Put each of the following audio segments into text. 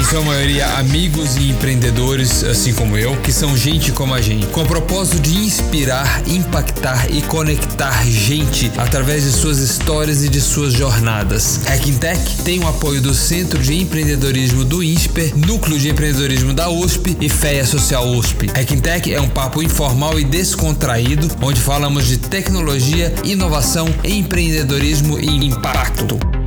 Em sua maioria, amigos e empreendedores, assim como eu, que são gente como a gente, com o propósito de inspirar, impactar e conectar gente através de suas histórias e de suas jornadas. Hacking tem o apoio do Centro de Empreendedorismo do INSPER, Núcleo de Empreendedorismo da USP e FEA Social USP. Hacking é um papo informal e descontraído, onde falamos de tecnologia, inovação, empreendedorismo e impacto.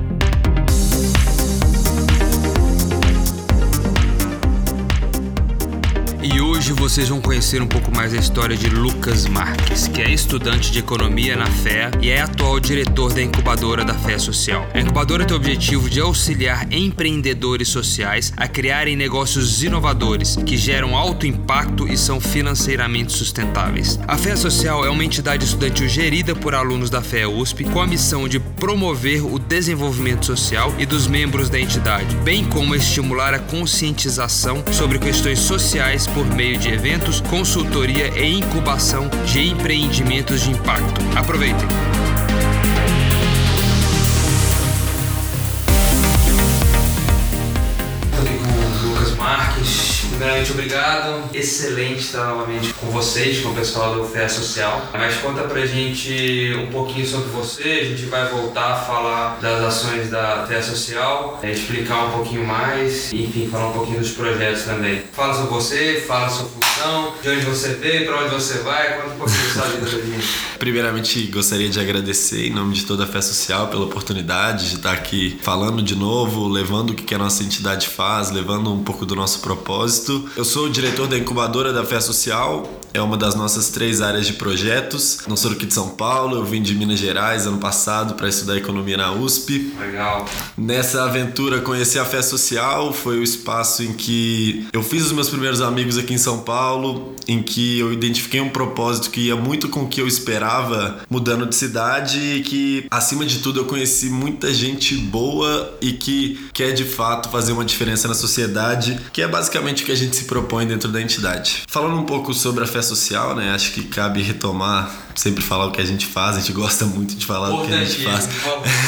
Hoje vocês vão conhecer um pouco mais a história de Lucas Marques, que é estudante de economia na FEA e é atual diretor da incubadora da FEA Social. A incubadora tem o objetivo de auxiliar empreendedores sociais a criarem negócios inovadores que geram alto impacto e são financeiramente sustentáveis. A FEA Social é uma entidade estudantil gerida por alunos da FEA USP com a missão de promover o desenvolvimento social e dos membros da entidade, bem como estimular a conscientização sobre questões sociais por meio de eventos, consultoria e incubação de empreendimentos de impacto. Aproveitem! Primeiramente, obrigado. Excelente estar novamente com vocês, com o pessoal do FEA Social. Mas conta pra gente um pouquinho sobre você. A gente vai voltar a falar das ações da FEA Social, é, explicar um pouquinho mais, enfim, falar um pouquinho dos projetos também. Fala sobre você, fala sua função, de onde você veio, pra onde você vai, conta um pouquinho da pra gente. Primeiramente, gostaria de agradecer em nome de toda a Fé Social pela oportunidade de estar aqui falando de novo, levando o que a nossa entidade faz, levando um pouco do nosso propósito. Eu sou o diretor da incubadora da Fé Social, é uma das nossas três áreas de projetos. Não sou aqui de São Paulo, eu vim de Minas Gerais ano passado para estudar economia na USP. Legal. Nessa aventura, conheci a Fé Social, foi o espaço em que eu fiz os meus primeiros amigos aqui em São Paulo, em que eu identifiquei um propósito que ia muito com o que eu esperava mudando de cidade e que, acima de tudo, eu conheci muita gente boa e que quer de fato fazer uma diferença na sociedade, que é basicamente o que a gente se propõe dentro da entidade. Falando um pouco sobre a Fé Social, né? Acho que cabe retomar, sempre falar o que a gente faz, a gente gosta muito de falar o que a gente faz.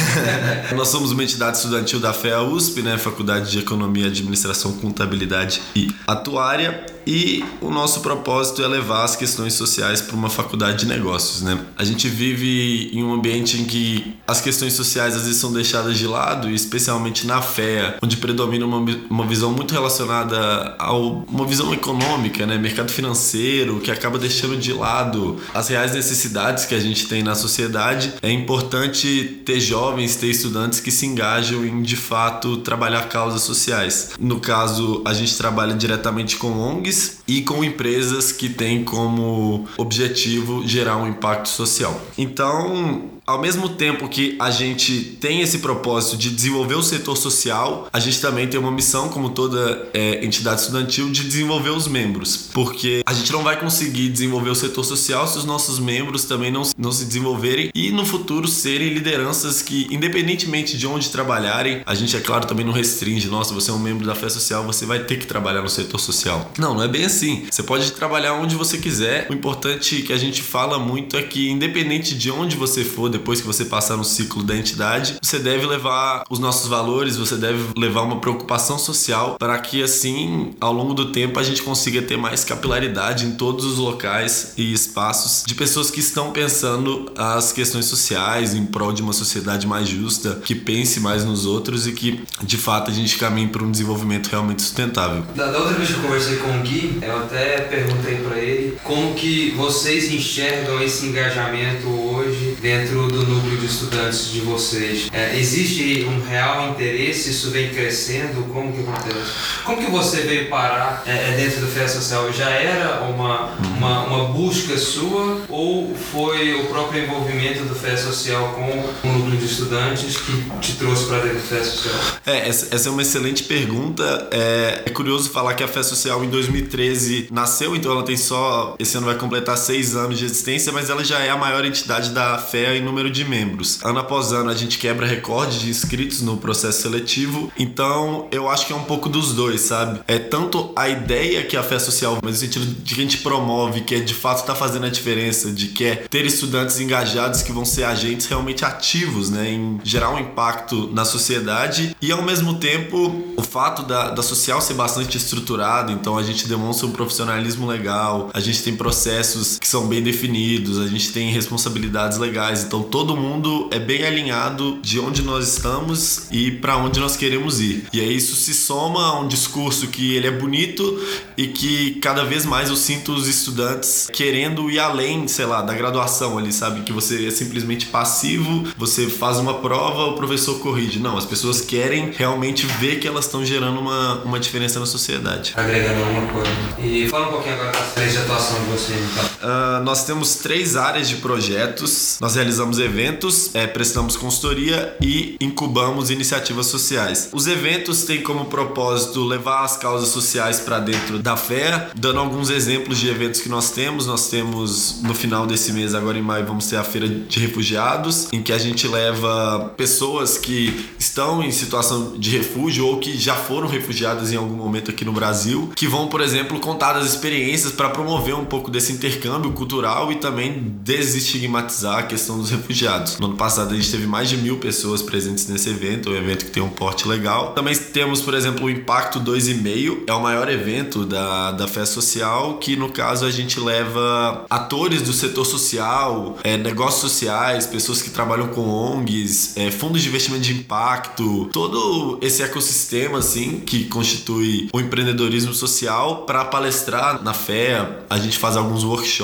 Nós somos uma entidade estudantil da FEA USP, né? Faculdade de Economia, Administração, Contabilidade e Atuária. E o nosso propósito é levar as questões sociais para uma faculdade de negócios, né? A gente vive em um ambiente em que as questões sociais às vezes são deixadas de lado, especialmente na FEA, onde predomina uma, uma visão muito relacionada a uma visão econômica, né? Mercado financeiro, que acaba deixando de lado as reais necessidades que a gente tem na sociedade. É importante ter jovens, ter estudantes que se engajam em, de fato, trabalhar causas sociais. No caso, a gente trabalha diretamente com ONGs e com empresas que têm como objetivo gerar um impacto social. Então, ao mesmo tempo que a gente tem esse propósito de desenvolver o setor social, a gente também tem uma missão, como toda é, entidade estudantil, de desenvolver os membros. Porque a gente não vai conseguir desenvolver o setor social se os nossos membros também não, não se desenvolverem e no futuro serem lideranças que, independentemente de onde trabalharem, a gente, é claro, também não restringe. Nossa, você é um membro da fé social, você vai ter que trabalhar no setor social. Não, não é bem assim. Você pode trabalhar onde você quiser. O importante que a gente fala muito é que, independente de onde você for, depois que você passar no ciclo da entidade, você deve levar os nossos valores, você deve levar uma preocupação social para que assim, ao longo do tempo, a gente consiga ter mais capilaridade em todos os locais e espaços de pessoas que estão pensando as questões sociais em prol de uma sociedade mais justa, que pense mais nos outros e que, de fato, a gente caminhe para um desenvolvimento realmente sustentável. Da, outra vez que eu conversei com o Gui, eu até perguntei para ele como que vocês enxergam esse engajamento hoje dentro do núcleo de estudantes de vocês. É, existe um real interesse? Isso vem crescendo? Como que acontece? Como que você veio parar é, é dentro do FEA Social? Já era uma, uma, uma busca sua ou foi o próprio envolvimento do FEA Social com o núcleo de estudantes que te trouxe para dentro do FEA Social? É, essa é uma excelente pergunta. É, é curioso falar que a Fé Social em 2013 nasceu, então ela tem só. Esse ano vai completar seis anos de existência, mas ela já é a maior entidade da fé número número de membros. Ano após ano a gente quebra recorde de inscritos no processo seletivo, então eu acho que é um pouco dos dois, sabe? É tanto a ideia que a fé social, mas no sentido de que a gente promove, que é de fato está fazendo a diferença, de que é ter estudantes engajados que vão ser agentes realmente ativos, né, em gerar um impacto na sociedade. E ao mesmo tempo o fato da, da social ser bastante estruturado, então a gente demonstra um profissionalismo legal, a gente tem processos que são bem definidos, a gente tem responsabilidades legais, então todo mundo é bem alinhado de onde nós estamos e para onde nós queremos ir. E aí isso se soma a um discurso que ele é bonito e que cada vez mais eu sinto os estudantes querendo ir além, sei lá, da graduação ali, sabe? Que você é simplesmente passivo, você faz uma prova, o professor corrige. Não, as pessoas querem realmente ver que elas estão gerando uma, uma diferença na sociedade. Agregando alguma coisa. E fala um pouquinho agora das três de atuação de vocês, então. Uh, nós temos três áreas de projetos. Nós realizamos eventos, é, prestamos consultoria e incubamos iniciativas sociais. Os eventos têm como propósito levar as causas sociais para dentro da fé, dando alguns exemplos de eventos que nós temos. Nós temos no final desse mês, agora em maio, vamos ter a feira de refugiados, em que a gente leva pessoas que estão em situação de refúgio ou que já foram refugiadas em algum momento aqui no Brasil, que vão, por exemplo, contar das experiências para promover um pouco desse intercâmbio cultural e também desestigmatizar a questão dos refugiados. No ano passado a gente teve mais de mil pessoas presentes nesse evento, um evento que tem um porte legal. Também temos, por exemplo, o Impacto 2,5, é o maior evento da, da festa social, que no caso a gente leva atores do setor social, é, negócios sociais, pessoas que trabalham com ONGs, é, fundos de investimento de impacto, todo esse ecossistema assim que constitui o empreendedorismo social para palestrar na fé. A gente faz alguns workshops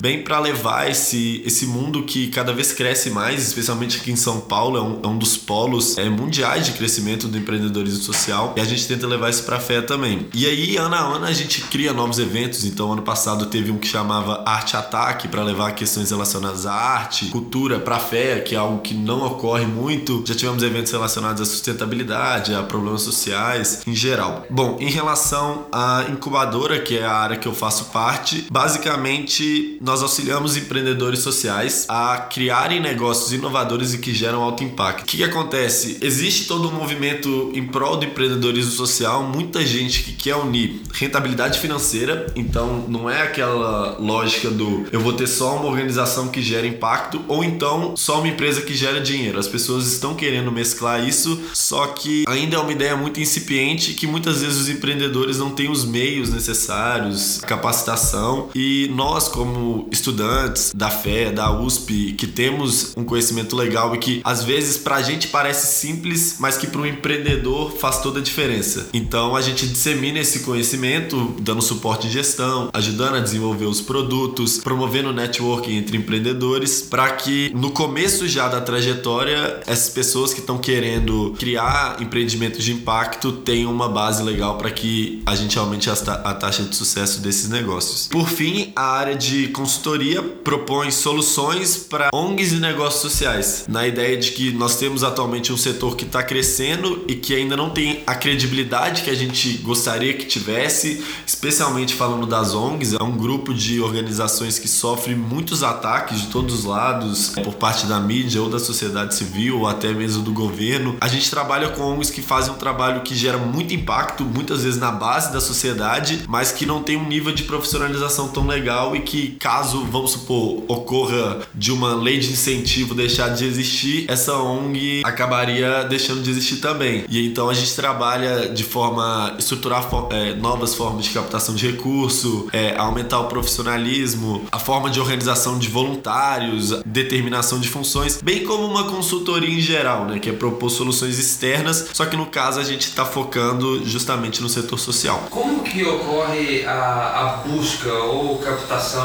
bem para levar esse, esse mundo que cada vez cresce mais, especialmente aqui em São Paulo, é um, é um dos polos é, mundiais de crescimento do empreendedorismo social e a gente tenta levar isso para fé também. E aí, ano a ano, a gente cria novos eventos. Então, ano passado teve um que chamava Arte Ataque para levar questões relacionadas à arte, cultura para fé, que é algo que não ocorre muito. Já tivemos eventos relacionados à sustentabilidade, a problemas sociais em geral. Bom, em relação à incubadora, que é a área que eu faço parte, basicamente nós auxiliamos empreendedores sociais a criarem negócios inovadores e que geram alto impacto. O que, que acontece? Existe todo um movimento em prol do empreendedorismo social, muita gente que quer unir rentabilidade financeira, então não é aquela lógica do eu vou ter só uma organização que gera impacto ou então só uma empresa que gera dinheiro. As pessoas estão querendo mesclar isso, só que ainda é uma ideia muito incipiente que muitas vezes os empreendedores não têm os meios necessários, capacitação e nós como estudantes da fé, da USP, que temos um conhecimento legal e que às vezes pra gente parece simples, mas que para um empreendedor faz toda a diferença. Então a gente dissemina esse conhecimento, dando suporte de gestão, ajudando a desenvolver os produtos, promovendo networking entre empreendedores, para que no começo já da trajetória essas pessoas que estão querendo criar empreendimentos de impacto tenham uma base legal para que a gente aumente a taxa de sucesso desses negócios. Por fim, a área de consultoria propõe soluções para ONGs e negócios sociais, na ideia de que nós temos atualmente um setor que está crescendo e que ainda não tem a credibilidade que a gente gostaria que tivesse, especialmente falando das ONGs, é um grupo de organizações que sofre muitos ataques de todos os lados por parte da mídia ou da sociedade civil ou até mesmo do governo. A gente trabalha com ONGs que fazem um trabalho que gera muito impacto, muitas vezes na base da sociedade, mas que não tem um nível de profissionalização tão legal e que caso, vamos supor, ocorra de uma lei de incentivo deixar de existir, essa ONG acabaria deixando de existir também. E então a gente trabalha de forma estruturar é, novas formas de captação de recurso, é, aumentar o profissionalismo, a forma de organização de voluntários, determinação de funções, bem como uma consultoria em geral, né, que é propor soluções externas, só que no caso a gente está focando justamente no setor social. Como que ocorre a, a busca ou captação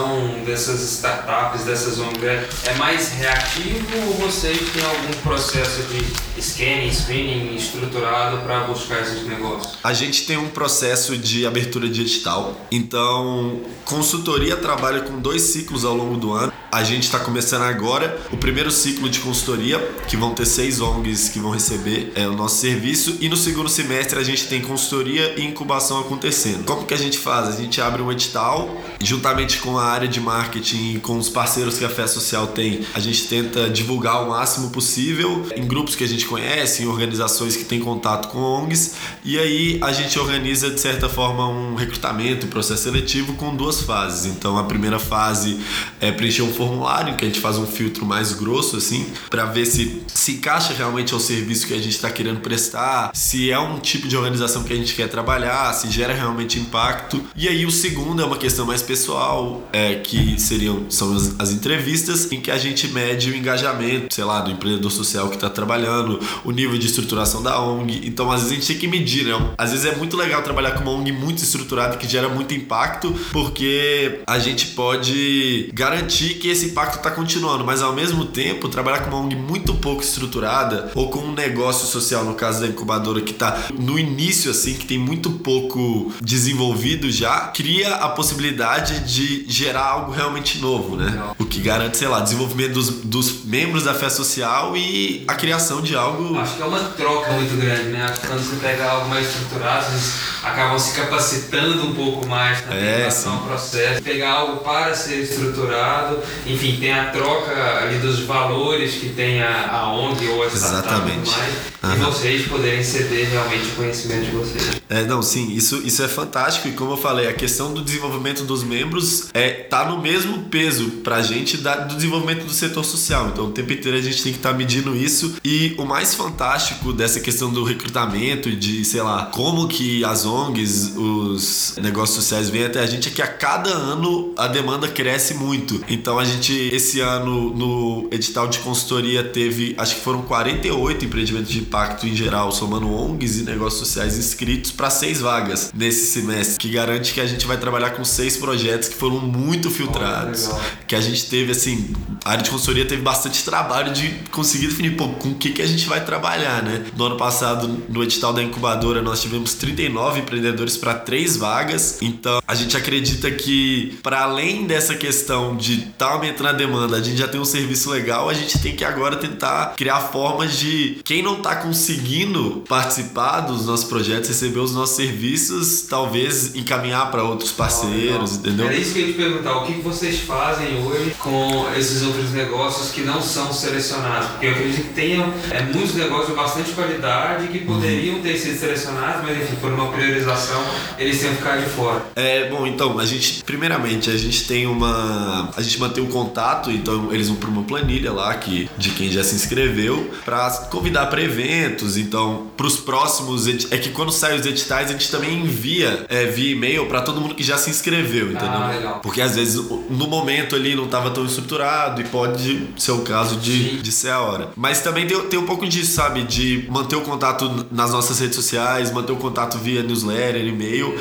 dessas startups, dessas ONGs? É mais reativo ou vocês têm algum processo de scanning, screening estruturado para buscar esses negócios? A gente tem um processo de abertura digital, então consultoria trabalha com dois ciclos ao longo do ano. A gente está começando agora o primeiro ciclo de consultoria, que vão ter seis ONGs que vão receber é, o nosso serviço. E no segundo semestre a gente tem consultoria e incubação acontecendo. Como que a gente faz? A gente abre um edital, juntamente com a área de marketing e com os parceiros que a Fé Social tem, a gente tenta divulgar o máximo possível em grupos que a gente conhece, em organizações que têm contato com ONGs. E aí a gente organiza, de certa forma, um recrutamento, um processo seletivo com duas fases. Então a primeira fase é preencher um formulário, que a gente faz um filtro mais grosso, assim, para ver se se encaixa realmente ao serviço que a gente está querendo prestar, se é um tipo de organização que a gente quer trabalhar, se gera realmente impacto. E aí o segundo é uma questão mais pessoal, é, que seriam são as, as entrevistas em que a gente mede o engajamento, sei lá, do empreendedor social que está trabalhando, o nível de estruturação da ONG. Então, às vezes a gente tem que medir, né? Às vezes é muito legal trabalhar com uma ONG muito estruturada que gera muito impacto, porque a gente pode garantir que esse impacto está continuando, mas ao mesmo tempo, trabalhar com uma ONG muito pouco estruturada ou com um negócio social, no caso da incubadora, que está no início, assim, que tem muito pouco desenvolvido já, cria a possibilidade de gerar algo realmente novo, né? O que garante, sei lá, desenvolvimento dos, dos membros da fé social e a criação de algo. Acho que é uma troca muito grande, né? Acho que quando você pega algo mais estruturado, vocês acabam se capacitando um pouco mais também é, relação ao processo. Pegar algo para ser estruturado, enfim, tem a troca ali dos valores que tem a, a ONG ou a Exatamente. mais, uhum. e vocês poderem ceder realmente o conhecimento de vocês. É, não, sim, isso, isso é fantástico e como eu falei, a questão do desenvolvimento dos membros é tá no mesmo peso pra gente da, do desenvolvimento do setor social. Então, o tempo inteiro a gente tem que estar tá medindo isso e o mais fantástico dessa questão do recrutamento de, sei lá, como que as ONGs, os negócios sociais vêm até a gente é que a cada ano a demanda cresce muito. Então, a gente esse ano no edital de consultoria teve, acho que foram 48 empreendimentos de impacto em geral, somando ONGs e negócios sociais inscritos para seis vagas nesse semestre, que garante que a gente vai trabalhar com seis projetos que foram muito filtrados. Oh, que a gente teve, assim, a área de consultoria teve bastante trabalho de conseguir definir, pô, com o que, que a gente vai trabalhar, né? No ano passado, no edital da incubadora, nós tivemos 39 empreendedores para três vagas. Então, a gente acredita que, para além dessa questão de estar tá aumentando a demanda, a gente já tem um serviço legal, a gente tem que agora tentar criar formas de quem não está conseguindo participar dos nossos projetos, receber os nossos serviços, talvez encaminhar para outros parceiros, oh, entendeu? É isso que eu perguntar, o que vocês fazem hoje com esses outros negócios que não são selecionados? Porque eu acredito que tenham é, muitos negócios de bastante qualidade que poderiam ter sido selecionados, mas enfim, por uma priorização, eles têm que ficar de fora. É, bom, então, a gente, primeiramente, a gente tem uma. A gente mantém um contato, então eles vão para uma planilha lá que, de quem já se inscreveu, para convidar para eventos, então, para os próximos. É que quando saem os editais, a gente também envia é, via e-mail para todo mundo que já se inscreveu, entendeu? Ah, legal. Porque às vezes no momento ali não estava tão estruturado e pode ser o caso de, de ser a hora. Mas também tem, tem um pouco disso, sabe? De manter o contato nas nossas redes sociais, manter o contato via newsletter, e-mail,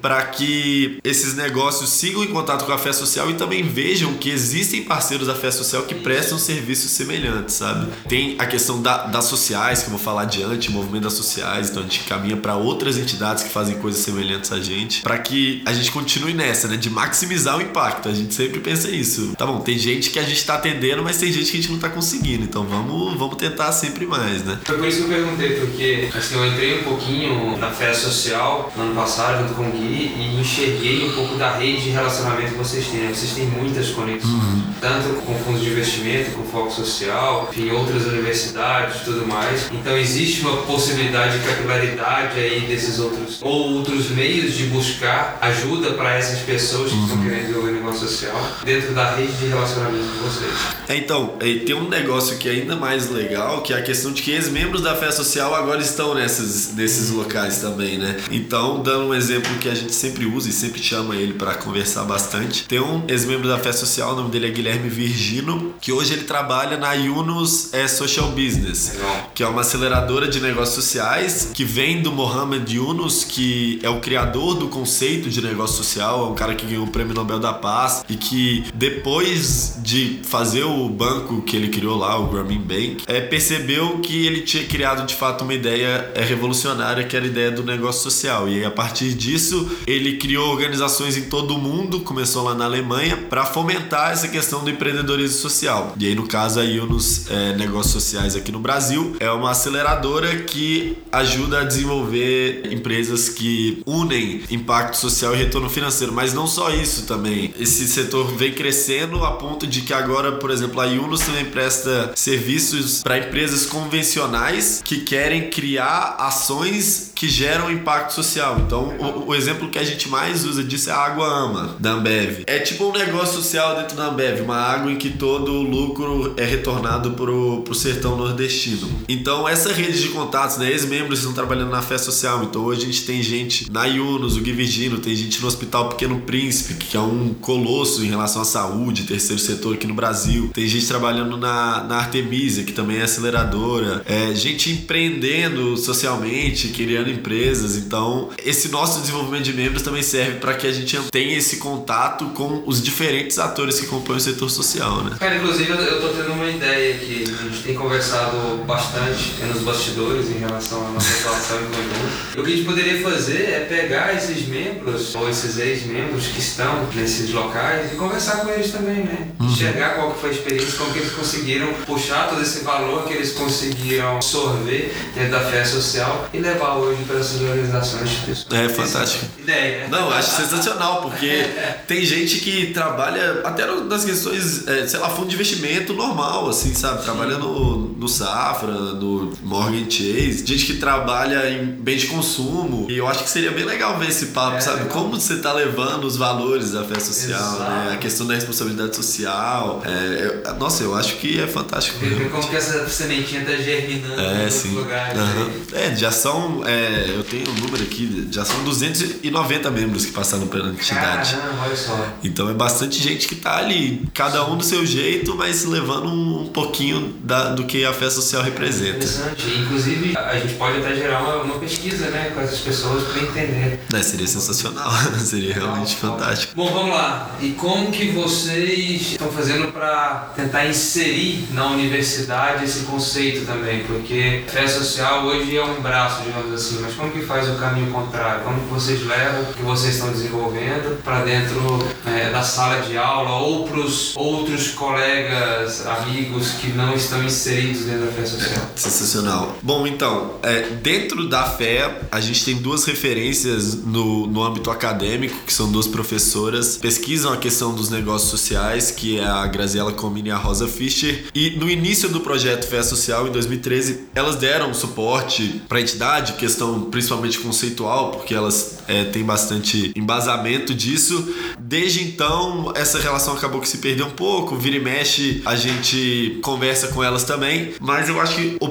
para que esses negócios sigam em contato com a fé social e também vejam que existem parceiros da fé social que prestam serviços semelhantes, sabe? Tem a questão da, das sociais, que eu vou falar adiante, movimento das sociais, então a gente caminha para outras entidades que fazem coisas semelhantes a gente, para que a gente continue nessa, né? De maximizar o impacto. A gente sempre pensa isso. Tá bom, tem gente que a gente tá atendendo, mas tem gente que a gente não tá conseguindo. Então vamos, vamos tentar sempre mais, né? Foi por isso que eu perguntei, porque assim, eu entrei um pouquinho na fé social no ano passado, junto com o Gui, e enxerguei um pouco da rede de relacionamento que vocês têm. Vocês têm muitas conexões, uhum. tanto com fundos de investimento, com foco social, enfim, outras universidades e tudo mais. Então existe uma possibilidade de capilaridade aí desses outros, ou outros meios de buscar ajuda para essas pessoas que uhum. estão querendo desenvolver negócio social dentro da rede de relacionamento de vocês. Então, tem um negócio que é ainda mais legal, que é a questão de que ex-membros da fé social agora estão nessas, nesses locais também, né? Então, dando um exemplo que a gente sempre usa e sempre chama ele para conversar bastante, tem um ex-membro da fé social, o nome dele é Guilherme Virgino, que hoje ele trabalha na Yunus é, Social Business, legal. que é uma aceleradora de negócios sociais que vem do Mohamed Yunus, que é o criador do conceito de negócio social, é um cara que ganhou o Prêmio Nobel da Paz e que depois de fazer o banco que ele criou lá, o Grameen Bank, é, percebeu que ele tinha criado de fato uma ideia é, revolucionária que era a ideia do negócio social. E aí, a partir disso, ele criou organizações em todo o mundo, começou lá na Alemanha, para fomentar essa questão do empreendedorismo social. E aí, no caso, a Yunus é, Negócios Sociais aqui no Brasil é uma aceleradora que ajuda a desenvolver empresas que unem impacto social e retorno financeiro. Mas não só isso também. Esse setor vem crescendo a ponto de que agora, por exemplo, a Yunus também presta serviços para empresas convencionais que querem criar ações que geram impacto social. Então, o, o, exemplo que a gente mais usa disso é a Água Ama, da Ambev. É tipo um negócio social dentro da Ambev, uma água em que todo o lucro é retornado pro, pro sertão nordestino. Então, essa rede de contatos, né, ex-membros estão trabalhando na fé social. Então, hoje a gente tem gente na Yunus, o Gui Virgino, tem gente no Hospital Pequeno Príncipe, que é um colosso em relação à saúde, terceiro setor aqui no Brasil. Tem gente trabalhando na, na Artemisia, que também é aceleradora. É, gente empreendendo socialmente, empresas. Então, esse nosso desenvolvimento de membros também serve para que a gente tenha esse contato com os diferentes atores que compõem o setor social, né? Cara, inclusive eu tô tendo uma ideia que a gente tem conversado bastante nos bastidores em relação à nossa situação em conjunto. O que a gente poderia fazer é pegar esses membros ou esses ex-membros que estão nesses locais e conversar com eles também, né? Uhum. Enxergar qual que foi a experiência, como que eles conseguiram puxar todo esse valor que eles conseguiram absorver dentro da fé social e levar hoje para essas organizações. É fantástico. Ideia? Não, acho sensacional, porque tem gente que trabalha até nas questões, é, sei lá, fundo de investimento normal, assim, sabe? Trabalha no, no Safra, no Morgan Chase, gente que trabalha em bem de consumo. E eu acho que seria bem legal ver esse papo, é, sabe? Legal. Como você tá levando os valores da fé social, né? A questão da responsabilidade social. É, eu, nossa, eu acho que é fantástico. Ver como que essa sementinha tá germinando é, sim. lugares. Uhum. É, já são, é, eu tenho um número aqui, já são 290 membros que passaram pela entidade. Caramba, olha só. Então é bastante gente que tá ali, cada um do seu jeito, mas levando um pouquinho da, do que a fé social representa. Interessante. Inclusive, a gente pode até gerar uma, uma pesquisa né, com essas pessoas para entender. É, seria sensacional, seria realmente fantástico. Bom, vamos lá. E como que vocês estão fazendo para tentar inserir na universidade esse conceito também? Porque fé social hoje é um braço, digamos assim, mas como que faz o caminho contrário? Como que vocês levam o que vocês estão desenvolvendo para dentro é, da sala de aula ou para os outros colegas, amigos que não estão inseridos dentro da fé social? Sensacional. Bom, então, é, dentro da fé, a gente tem duas referências no, no âmbito acadêmico, que são duas professoras, pesquisam a questão dos negócios sociais, que é a Graziela Comini e a Rosa Fischer. E no início do projeto Fé Social, em 2013, elas deram suporte para a entidade, questão principalmente conceitual, porque elas é, têm bastante embasamento disso. Desde então, essa relação acabou que se perdeu um pouco, vira e mexe, a gente conversa com elas também, mas eu acho que o,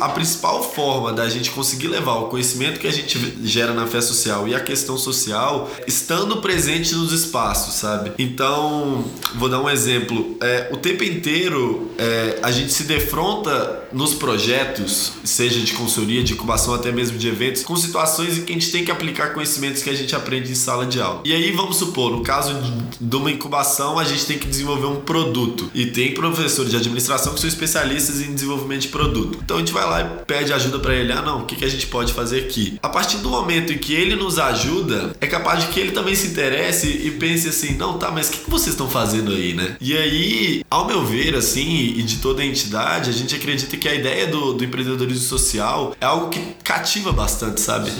a principal forma da gente conseguir levar o conhecimento que a gente gera na fé social e a questão social estando presente nos espaços, sabe? Então, vou dar um exemplo. É, o tempo inteiro é, a gente se defronta nos projetos, seja de consultoria, de incubação, até mesmo de eventos, com situações em que a gente tem que aplicar conhecimentos que a gente aprende em sala de aula. E aí, vamos supor, no caso de uma incubação, a gente tem que desenvolver um produto. E tem professores de administração que são especialistas em desenvolvimento de produto. Então a gente vai lá e pede ajuda para ele. Ah, não, o que, que a gente pode fazer aqui? A partir do momento em que ele nos ajuda, é capaz de que ele também se interesse e pense assim: não, tá, mas o que, que vocês estão fazendo aí, né? E aí, ao meu ver, assim, e de toda a entidade, a gente acredita que a ideia do, do empreendedorismo social é algo que cativa bastante, sabe?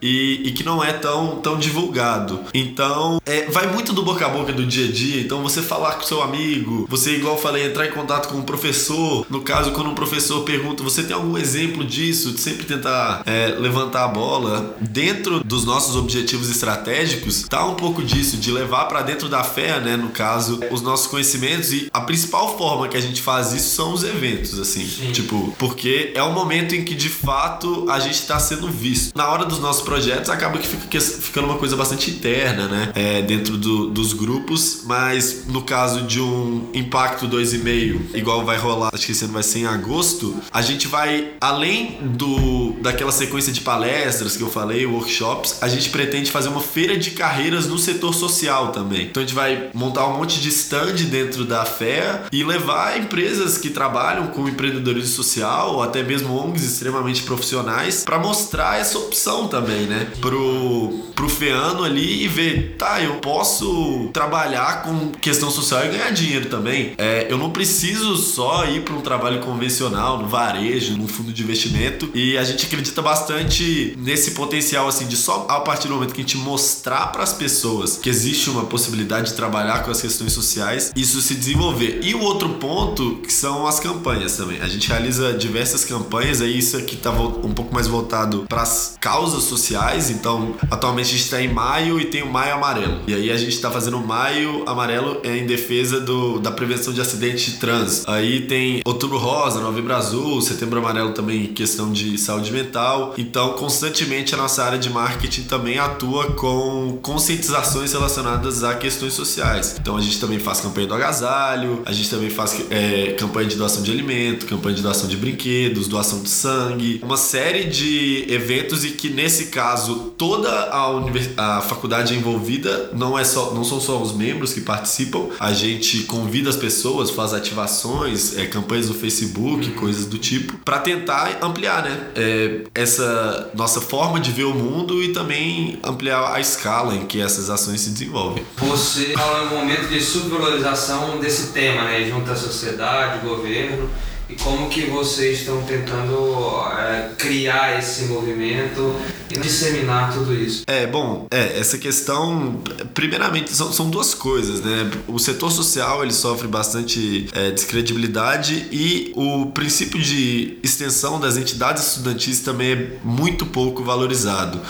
E, e, que não é tão, tão divulgado. Então, é, vai muito do boca a boca do dia a dia. Então, você falar com seu amigo, você, igual eu falei, entrar em contato com um professor. No caso, quando um professor pergunta, você tem algum exemplo disso? Sempre tentar é, levantar a bola. Dentro dos nossos objetivos estratégicos, tá um pouco disso, de levar para dentro da fé, né? No caso, os nossos conhecimentos. E a principal forma que a gente faz isso são os eventos, assim. Sim. Tipo, porque é o momento em que de fato a gente está sendo visto. Na hora dos nossos projetos, acaba que fica ficando uma coisa bastante interna, né? É, dentro do, dos grupos, mas no caso de um Impacto 2,5, igual vai rolar, acho que esse ano vai ser em agosto, a gente vai, além do daquela sequência de palestras que eu falei, workshops, a gente pretende fazer uma feira de carreiras no setor social também. Então a gente vai montar um monte de stand dentro da fé e levar empresas que trabalham com empreendedorismo social ou até mesmo ONGs extremamente profissionais para mostrar essa opção também, né? Pro, pro feano ali e ver, tá, eu posso trabalhar com questão social e ganhar dinheiro também. É, eu não preciso só ir para um trabalho convencional, no varejo, no fundo de investimento. E a gente acredita bastante nesse potencial, assim, de só a partir do momento que a gente mostrar para as pessoas que existe uma possibilidade de trabalhar com as questões sociais, isso se desenvolver. E o outro ponto que são as campanhas também. A gente realiza diversas campanhas, aí isso aqui tá um pouco mais voltado para as causas sociais. Então, atualmente a gente está em maio e tem o Maio Amarelo. E aí a gente está fazendo o Maio Amarelo em defesa do, da prevenção de acidentes de trânsito. Aí tem Outubro Rosa, Novembro Azul, Setembro Amarelo também questão de saúde mental. Então, constantemente a nossa área de marketing também atua com conscientizações relacionadas a questões sociais. Então, a gente também faz campanha do agasalho, a gente também faz é, campanha de doação de alimento, campanha de doação de brinquedos, doação de sangue, uma série de eventos e que nesse caso toda a, a faculdade envolvida, não é só, não são só os membros que participam, a gente convida as pessoas, faz ativações, é, campanhas no Facebook, uhum. coisas do tipo, para tentar ampliar, né, é, essa nossa forma de ver o mundo e também ampliar a escala em que essas ações se desenvolvem. Você fala no momento de subvalorização desse tema, né, junto à sociedade, governo e como que vocês estão tentando é, criar esse movimento e disseminar tudo isso? É, bom, é, essa questão, primeiramente, são, são duas coisas, né? O setor social, ele sofre bastante é, descredibilidade e o princípio de extensão das entidades estudantis também é muito pouco valorizado.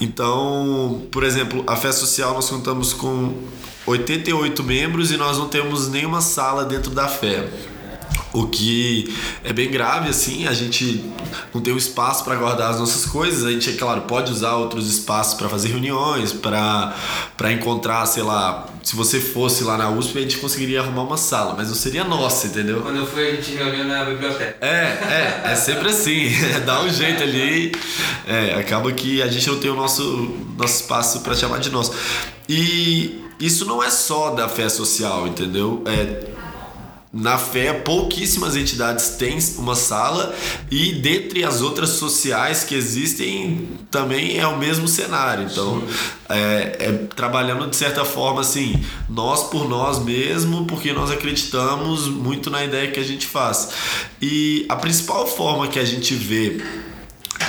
Então, por exemplo, a fé social nós contamos com 88 membros e nós não temos nenhuma sala dentro da fé. O que é bem grave, assim, a gente não tem um espaço para guardar as nossas coisas. A gente, é claro, pode usar outros espaços para fazer reuniões, para encontrar, sei lá, se você fosse lá na USP, a gente conseguiria arrumar uma sala, mas não seria nossa, entendeu? Quando eu fui, a gente reuniu na biblioteca. É, é, é sempre assim. Dá um jeito ali. É, acaba que a gente não tem o nosso, nosso espaço para chamar de nosso. E isso não é só da fé social, entendeu? É na fé, pouquíssimas entidades têm uma sala e dentre as outras sociais que existem também é o mesmo cenário. Então, é, é, trabalhando de certa forma assim, nós por nós mesmo, porque nós acreditamos muito na ideia que a gente faz. E a principal forma que a gente vê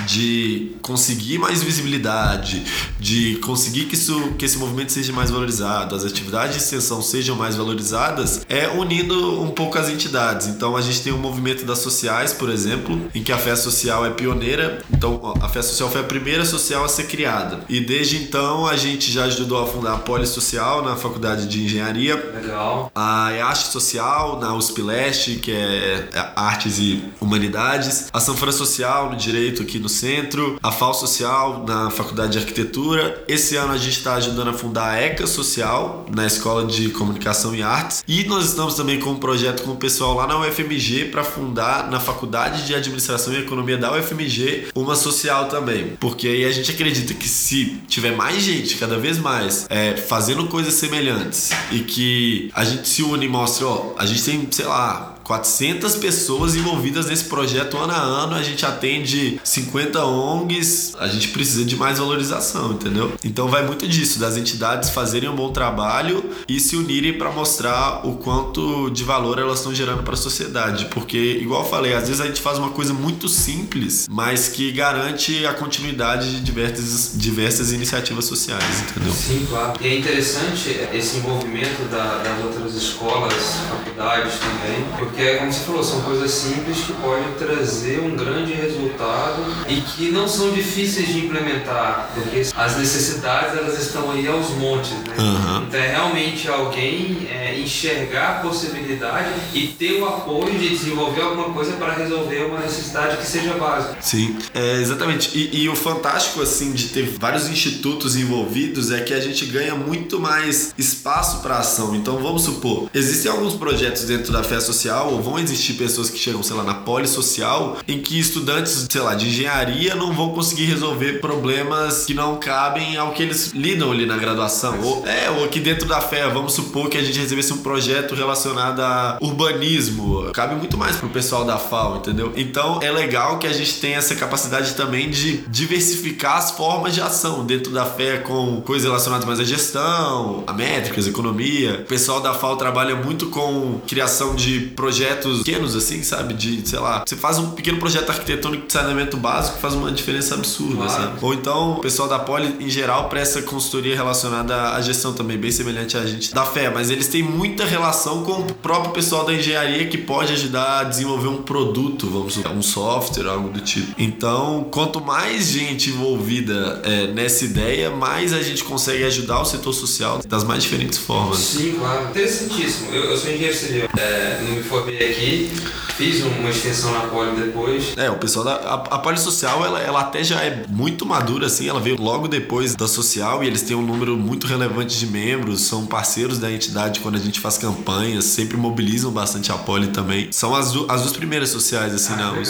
de conseguir mais visibilidade, de conseguir que, isso, que esse movimento seja mais valorizado, as atividades de extensão sejam mais valorizadas, é unindo um pouco as entidades. Então a gente tem o um movimento das sociais, por exemplo, em que a fé social é pioneira. Então a fé social foi a primeira social a ser criada. E desde então a gente já ajudou a fundar a Poli Social na Faculdade de Engenharia. Legal. A EASH Social na USP Leste, que é Artes e Humanidades. A Sanfora Social no Direito aqui no centro, a FAO Social na Faculdade de Arquitetura. Esse ano a gente está ajudando a fundar a ECA Social na Escola de Comunicação e Artes. E nós estamos também com um projeto com o pessoal lá na UFMG para fundar na Faculdade de Administração e Economia da UFMG uma social também. Porque aí a gente acredita que se tiver mais gente, cada vez mais, é, fazendo coisas semelhantes e que a gente se une e mostra, ó, a gente tem, sei lá, 400 pessoas envolvidas nesse projeto ano a ano, a gente atende 50 ONGs, a gente precisa de mais valorização, entendeu? Então vai muito disso, das entidades fazerem um bom trabalho e se unirem para mostrar o quanto de valor elas estão gerando para a sociedade, porque igual eu falei, às vezes a gente faz uma coisa muito simples, mas que garante a continuidade de diversas, diversas iniciativas sociais, entendeu? Sim, claro. E é interessante esse envolvimento da, das outras escolas, faculdades também, porque porque, como você falou, são coisas simples que podem trazer um grande resultado e que não são difíceis de implementar, porque as necessidades elas estão aí aos montes, né? Uhum. Então é realmente alguém é, enxergar a possibilidade e ter o apoio de desenvolver alguma coisa para resolver uma necessidade que seja básica. Sim, é, exatamente. E, e o fantástico, assim, de ter vários institutos envolvidos é que a gente ganha muito mais espaço para ação. Então, vamos supor, existem alguns projetos dentro da fé social social, ou vão existir pessoas que chegam, sei lá, na polissocial, em que estudantes, sei lá, de engenharia não vão conseguir resolver problemas que não cabem ao que eles lidam ali na graduação. Ou, é, ou aqui dentro da fé, vamos supor que a gente recebesse um projeto relacionado a urbanismo. Cabe muito mais pro pessoal da FAO, entendeu? Então é legal que a gente tenha essa capacidade também de diversificar as formas de ação dentro da fé com coisas relacionadas mais à gestão, a métricas, economia. O pessoal da FAO trabalha muito com criação de projetos pequenos, assim, sabe? De, sei lá, você faz um pequeno projeto arquitetônico de saneamento básico faz uma diferença absurda, claro. sabe? Ou então o pessoal da Poli, em geral, presta consultoria relacionada à gestão também, bem semelhante a gente da fé, mas eles têm muita relação com o próprio pessoal da engenharia que pode ajudar a desenvolver um produto, vamos supor, um software, algo do tipo. Então, quanto mais gente envolvida é, nessa ideia, mais a gente consegue ajudar o setor social das mais diferentes formas. Sim, claro. Interessantíssimo. Eu, eu sou engenheiro civil, é, não me formei aqui, fiz uma extensão na Poli depois. É, o pessoal da. A, a Poli Social, ela, ela até já é muito madura, assim, ela veio logo depois da social e eles têm um número muito relevante de membros, são parceiros da entidade quando a gente faz campanhas, sempre mobilizam bastante a Poli também. São as, as duas primeiras sociais, assim, ah, né?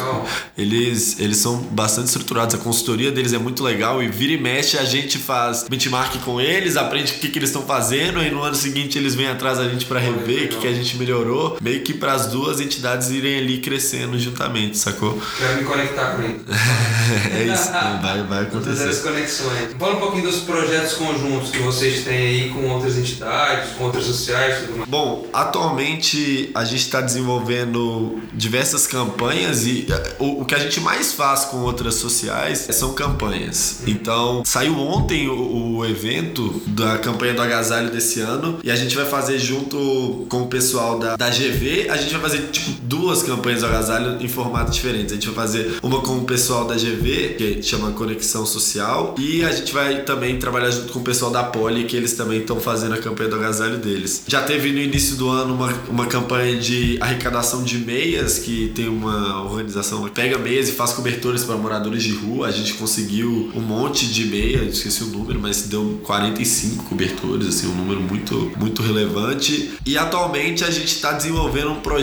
Eles, eles são bastante estruturados, a consultoria deles é muito legal e vira e mexe a gente faz benchmark com eles, aprende o que, que eles estão fazendo e no ano seguinte eles vêm atrás a gente para rever o que, que a gente melhorou, meio que para as duas entidades irem ali crescendo juntamente, sacou? Quero me conectar com eles. é isso, vai, vai acontecer. Fazer as conexões. Fala um pouquinho dos projetos conjuntos que vocês têm aí com outras entidades, com outras sociais, tudo mais. Bom, atualmente a gente está desenvolvendo diversas campanhas e eh, o, o que a gente mais faz com outras sociais são campanhas. Então, saiu ontem o, o evento da campanha do agasalho desse ano e a gente vai fazer junto com o pessoal da, da GV, a gente vai fazer tipo duas campanhas do agasalho em formatos diferentes. A gente vai fazer uma com o pessoal da GV, que chama Conexão Social, e a gente vai também trabalhar junto com o pessoal da Poli, que eles também estão fazendo a campanha do agasalho deles. Já teve no início do ano uma, uma campanha de arrecadação de meias, que tem uma organização que pega meias e faz cobertores para moradores de rua. A gente conseguiu um monte de meia, esqueci o número, mas deu 45 cobertores, assim, um número muito, muito relevante. E atualmente a gente está desenvolvendo um projeto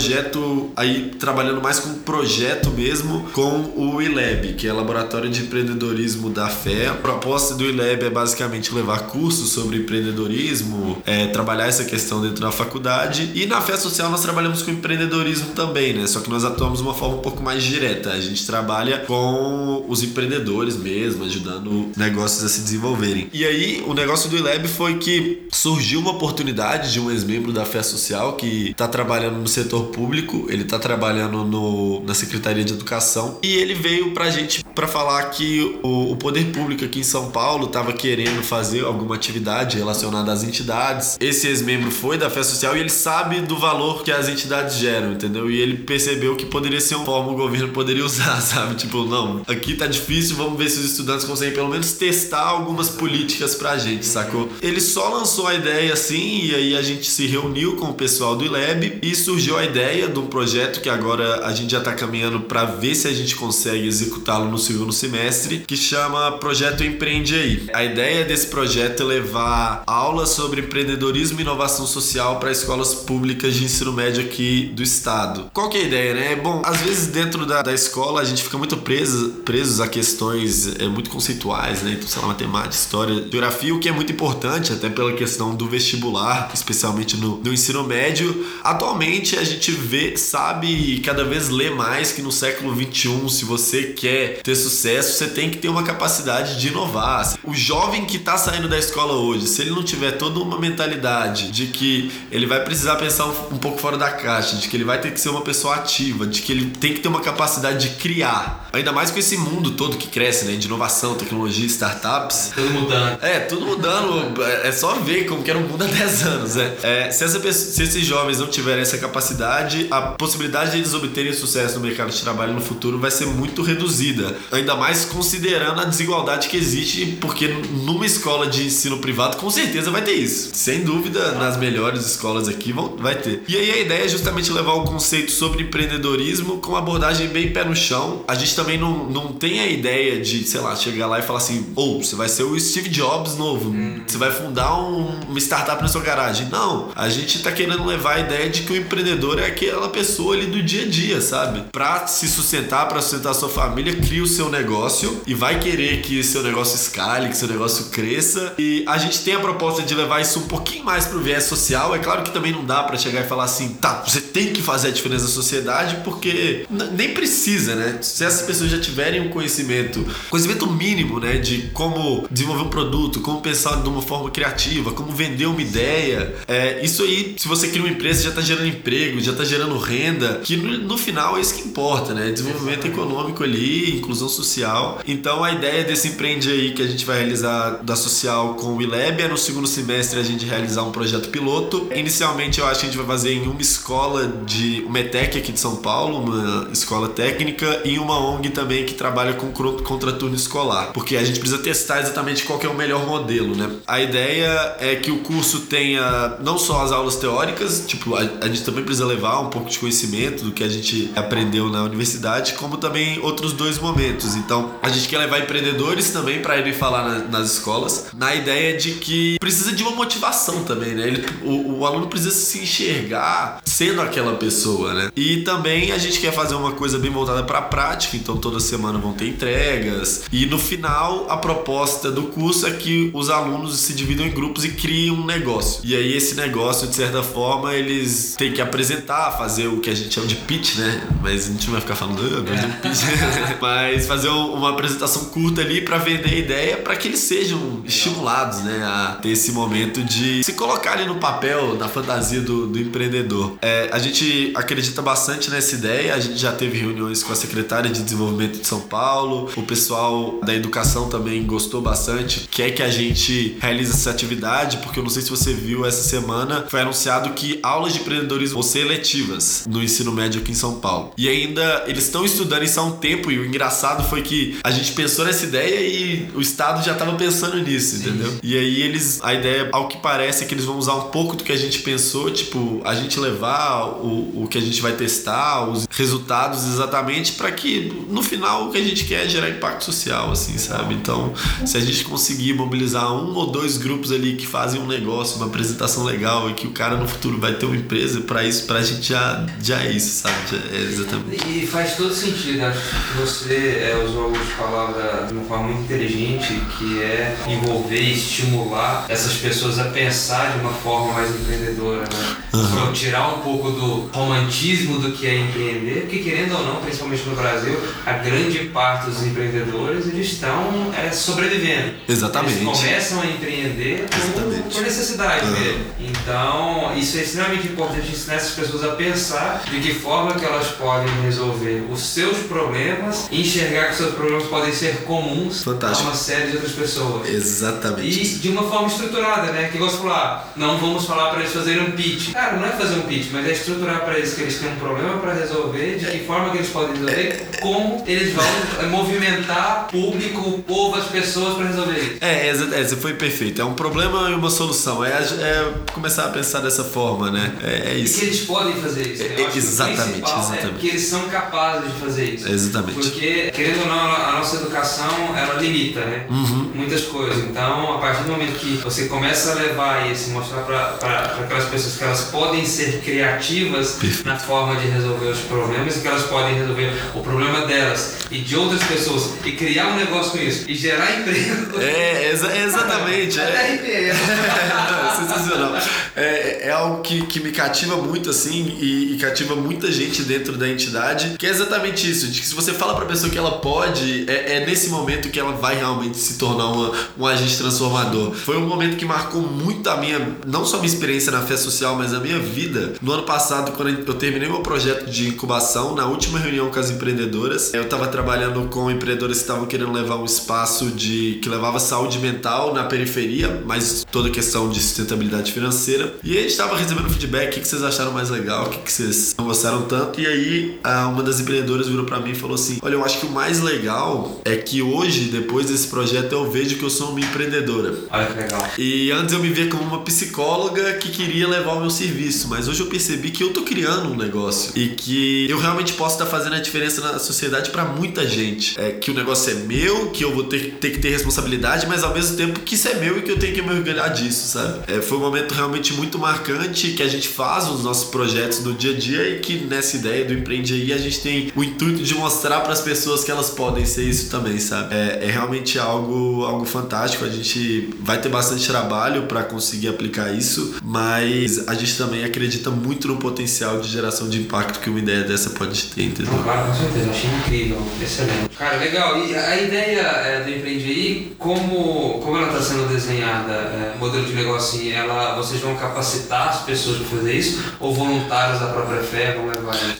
aí trabalhando mais com projeto mesmo com o ILEB, que é Laboratório de Empreendedorismo da Fé. A proposta do ILEB é basicamente levar cursos sobre empreendedorismo, é, trabalhar essa questão dentro da faculdade. E na Fé Social nós trabalhamos com empreendedorismo também, né? Só que nós atuamos de uma forma um pouco mais direta. A gente trabalha com os empreendedores mesmo, ajudando negócios a se desenvolverem. E aí, o negócio do ILEB foi que surgiu uma oportunidade de um ex-membro da Fé Social que está trabalhando no setor público, ele está trabalhando no, na Secretaria de Educação e ele veio pra gente para falar que o, o, poder público aqui em São Paulo estava querendo fazer alguma atividade relacionada às entidades. Esse ex-membro foi da Fé Social e ele sabe do valor que as entidades geram, entendeu? E ele percebeu que poderia ser uma forma o governo poderia usar, sabe? Tipo, não, aqui tá difícil, vamos ver se os estudantes conseguem pelo menos testar algumas políticas pra gente, sacou? Ele só lançou a ideia assim e aí a gente se reuniu com o pessoal do ILEB e surgiu a ideia de um projeto que agora a gente já tá caminhando para ver se a gente consegue executá-lo no segundo semestre, que chama Projeto Empreende Aí. A ideia desse projeto é levar aulas sobre empreendedorismo e inovação social para escolas públicas de ensino médio aqui do estado. Qual que é a ideia, né? Bom, às vezes dentro da, da escola a gente fica muito preso, presos a questões é, muito conceituais, né? Então, sei lá, matemática, história, geografia, o que é muito importante, até pela questão do vestibular, especialmente no, no ensino médio. Atualmente a gente vê, sabe e cada vez lê mais que no século 21, se você quer ter sucesso, você tem que ter uma capacidade de inovar. O jovem que está saindo da escola hoje, se ele não tiver toda uma mentalidade de que ele vai precisar pensar um, um pouco fora da caixa, de que ele vai ter que ser uma pessoa ativa, de que ele tem que ter uma capacidade de criar, ainda mais com esse mundo todo que cresce, né, de inovação, tecnologia, startups. Tudo mudando. É, tudo mudando. É só ver como que era o mundo há 10 anos, né? É, se, pessoa, se esses jovens não tiverem essa capacidade, a possibilidade de eles obterem sucesso no mercado de trabalho no futuro vai ser muito reduzida. Ainda mais considerando a desigualdade que existe, porque numa escola de ensino privado, com certeza vai ter isso. Sem dúvida, nas melhores escolas aqui vão, vai ter. E aí a ideia é justamente levar o conceito sobre empreendedorismo com uma abordagem bem pé no chão. A gente também não, não tem a ideia de, sei lá, chegar lá e falar assim: ou oh, você vai ser o Steve Jobs novo, você vai fundar um, uma startup na sua garagem. Não, a gente tá querendo levar a ideia de que o empreendedor é aquela pessoa ali do dia a dia, sabe? Pra se sustentar, pra sustentar a sua família, cria o seu negócio e vai querer que seu negócio escale, que seu negócio cresça. E a gente tem a proposta de levar isso um pouquinho mais pro viés social. É claro que também não dá para chegar e falar assim, tá, você tem que fazer a diferença na sociedade, porque nem precisa, né? Se essas pessoas já tiverem um conhecimento, conhecimento mínimo, né, de como desenvolver um produto, como pensar de uma forma criativa, como vender uma ideia, é, isso aí, se você cria uma empresa, já tá gerando emprego, já tá gerando renda, que no, no final é isso que importa, né? Desenvolvimento econômico ali, inclusão social. Então a ideia desse empreende aí que a gente vai realizar da social com o ILEB é no segundo semestre a gente realizar um projeto piloto. Inicialmente eu acho que a gente vai fazer em uma escola de uma ETEC aqui de São Paulo, uma escola técnica, e uma ONG também que trabalha com contraturno escolar, porque a gente precisa testar exatamente qual é o melhor modelo, né? A ideia é que o curso tenha não só as aulas teóricas, tipo, a, a gente também precisa levar um pouco de conhecimento do que a gente aprendeu na universidade, como também outros dois momentos. Então, a gente quer levar empreendedores também para irem falar na, nas escolas, na ideia de que precisa de uma motivação também, né? Ele, o, o aluno precisa se enxergar sendo aquela pessoa, né? E também a gente quer fazer uma coisa bem voltada para a prática, então toda semana vão ter entregas. E no final, a proposta do curso é que os alunos se dividam em grupos e criem um negócio. E aí esse negócio, de certa forma, eles têm que apresentar, fazer o que a gente chama de pitch, né? Mas a gente não vai ficar falando, ah, é. pitch. mas fazer uma apresentação curta ali para vender a ideia para que eles sejam estimulados, né, a ter esse momento de se colocar ali no papel, na fantasia do, do empreendedor. É, a gente acredita bastante nessa ideia, a gente já teve reuniões com a secretária de desenvolvimento de São Paulo, o pessoal da educação também gostou bastante, quer que a gente realize essa atividade, porque eu não sei se você viu essa semana, foi anunciado que aulas de empreendedorismo vão ser eletivas no ensino médio aqui em São Paulo. E ainda eles estão estudando isso há um tempo, e o engraçado foi que a gente pensou nessa ideia e o Estado já estava pensando nisso, Sim. entendeu? E aí eles, a ideia, ao que parece, é que eles vão usar um pouco do que a gente pensou, tipo, a gente levar o, o que a gente vai testar, os resultados exatamente, para que no final o que a gente quer é gerar impacto social, assim, sabe? Então, se a gente conseguir mobilizar um ou dois grupos ali que fazem um negócio, uma apresentação legal e que o cara no futuro vai ter uma empresa, para isso, pra gente já, já é isso, sabe? Já é exatamente. E faz todo sentido, acho que você é, usou algumas palavras de uma forma muito inteligente, que é envolver e estimular essas pessoas a pensar de uma forma mais empreendedora, né? Uhum. Tirar um pouco do romantismo do que é empreender, porque querendo ou não, principalmente no Brasil, a grande parte dos empreendedores eles estão é, sobrevivendo. Exatamente. Eles começam a empreender por, por necessidade uhum. mesmo. Então, isso é extremamente importante ensinar essas pessoas a pensar de que forma que elas podem resolver os seus problemas e enxergar que seus problemas podem ser comuns Fantástico. a uma série de outras pessoas. Exatamente. E de uma forma estruturada, né? Que gosto de falar, não vamos falar para eles fazerem um pitch. Cara, não é fazer um pitch, mas é estruturar para eles que eles têm um problema para resolver, de que forma que eles podem resolver, como eles vão eh, movimentar público, o povo, as pessoas para resolver isso. É, é, você foi perfeito. É um problema e uma solução. É, é começar a pensar dessa forma, né? É, é isso. E que eles podem fazer isso. Né? É, exatamente, é exatamente. É porque eles são capazes de fazer isso. Exatamente. Porque, querendo ou não, a nossa educação, ela limita, né? Uhum. Muitas coisas. Então, a partir do momento que você começa a levar isso, mostrar para aquelas pessoas que elas podem ser criativas Perfeito. na forma de resolver os problemas e que elas podem resolver o problema delas e de outras pessoas e criar um negócio com isso e gerar emprego. É, exa exatamente. é, é. sensacional. É, é algo que, que me cativa muito, assim, e, e, cativa muita gente dentro da entidade, que é exatamente isso, de que se você fala pra pessoa que ela pode, é, é nesse momento que ela vai realmente se tornar uma, um agente transformador. Foi um momento que marcou muito a minha, não só a minha experiência na fé social, mas a minha vida. No ano passado, quando eu terminei meu projeto de incubação, na última reunião com as empreendedoras, eu estava trabalhando com empreendedoras que estavam querendo levar um espaço de que levava saúde mental na periferia, mas toda questão de sustentabilidade financeira. E a gente estava recebendo feedback, o que vocês acharam mais legal, o que vocês não gostaram tanto. E aí, uma das empreendedoras virou para mim e falou assim: Olha, eu acho que mais legal é que hoje, depois desse projeto, eu vejo que eu sou uma empreendedora. Olha que legal. E antes eu me via como uma psicóloga que queria levar o meu serviço, mas hoje eu percebi que eu tô criando um negócio e que eu realmente posso estar fazendo a diferença na sociedade para muita gente. É que o negócio é meu, que eu vou ter, ter que ter responsabilidade, mas ao mesmo tempo que isso é meu e que eu tenho que me orgulhar disso, sabe? É, foi um momento realmente muito marcante que a gente faz os nossos projetos no dia a dia e que nessa ideia do Empreende aí a gente tem o intuito de mostrar para as pessoas que elas podem ser isso também, sabe? É, é realmente algo, algo fantástico. A gente vai ter bastante trabalho para conseguir aplicar isso, mas a gente também acredita muito no potencial de geração de impacto que uma ideia dessa pode ter, entendeu? Não, claro, com certeza. Achei incrível. Excelente. Cara, legal. E a ideia é, do Empreende aí, como, como ela está sendo desenhada, é, modelo de negócio assim, ela, vocês vão capacitar as pessoas para fazer isso? Ou voluntários da própria fé vão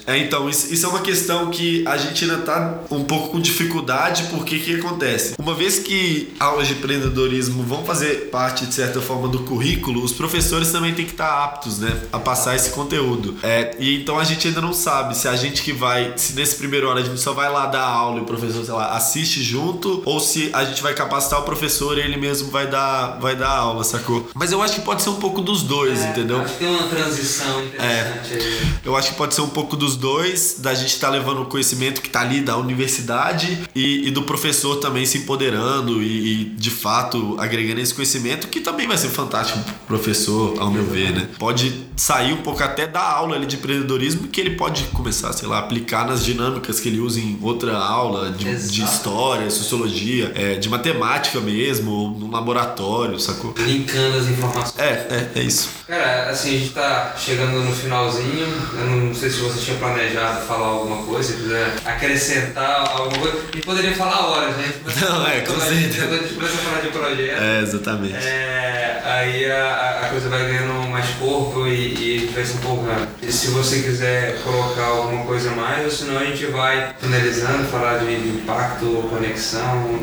É, então, isso, isso é uma questão que a gente ainda tá um pouco com dificuldade, porque o que acontece? Uma vez que aulas de empreendedorismo vão fazer parte, de certa forma, do currículo, os professores também têm que estar aptos, né, a passar esse conteúdo. É, e então a gente ainda não sabe se a gente que vai, se nesse primeiro ano a gente só vai lá dar aula e o professor, sei lá, assiste junto, ou se a gente vai capacitar o professor e ele mesmo vai dar, vai dar aula, sacou? Mas eu acho que pode ser um pouco dos dois, É, entendeu? Acho que tem uma transição interessante aí. Eu acho que pode ser um pouco dos dois, da gente estar levando o conhecimento que está ali da universidade e, e do professor também se empoderando e, e, de fato agregando esse conhecimento, que também vai ser fantástico pro professor, ao meu ver, né? Pode sair um pouco até da aula ali de empreendedorismo que ele pode começar, sei lá, aplicar nas dinâmicas que ele usa em outra aula de, de história, sociologia, é, de matemática mesmo, ou no laboratório, sacou? Linkando as informações. É, é, é isso. Cara, assim, a gente tá chegando no finalzinho. Eu não sei se você tinha planejado falar alguma coisa, se quiser acrescentar alguma coisa. Gente poderia falar horas, né? Não, é, com certeza. A gente começa a falar de projeto. É, exatamente. É, aí a, a coisa vai ganhando mais corpo e, e vai se empolgando. E se você quiser colocar alguma coisa mais, ou senão a gente vai finalizando, falar de, impacto, conexão,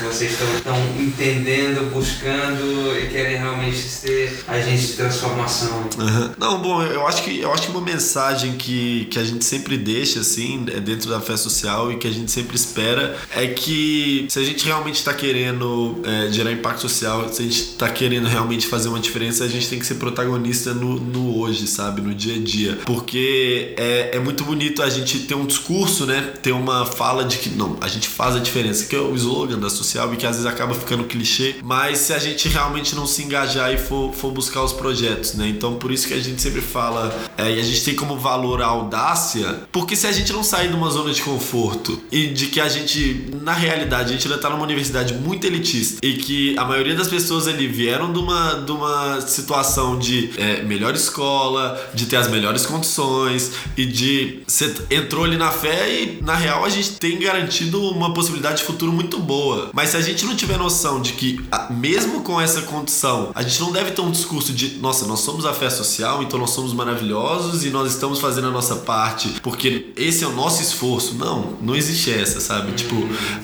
como vocês estão, entendendo, buscando e querem realmente ser agentes de transformação. Aham. Não, bom, eu acho que eu acho que uma mensagem que, que a gente sempre deixa assim é dentro da fé social e que a gente sempre espera é que se a gente realmente está querendo é, gerar impacto social, se a gente está querendo realmente fazer uma diferença, a gente tem que ser protagonista no, no hoje, sabe, no dia a dia, porque é, é muito bonito a gente ter um discurso, né, ter uma fala de que não, a gente faz a diferença, que é o slogan da social e que às vezes acaba ficando clichê, mas se a gente realmente não se engajar e for, for buscar os projetos, né? Então por isso que a gente sempre fala, é, e a gente tem como valor a audácia, porque se a gente não sair de uma zona de conforto e de que a gente, na realidade, a gente ainda tá numa universidade muito elitista e que a maioria das pessoas ali vieram de uma, de uma situação de é, melhor escola, de ter as melhores condições e de você entrou ali na fé e na real a gente tem garantido uma possibilidade de futuro muito boa. Mas se a gente não tiver noção de que, mesmo com essa condição, a gente não deve ter um discurso de nossa, nós somos a fé social, então nós somos maravilhosos e nós estamos fazendo a nossa parte porque esse é o nosso esforço. Não, não existe essa, sabe? Tipo,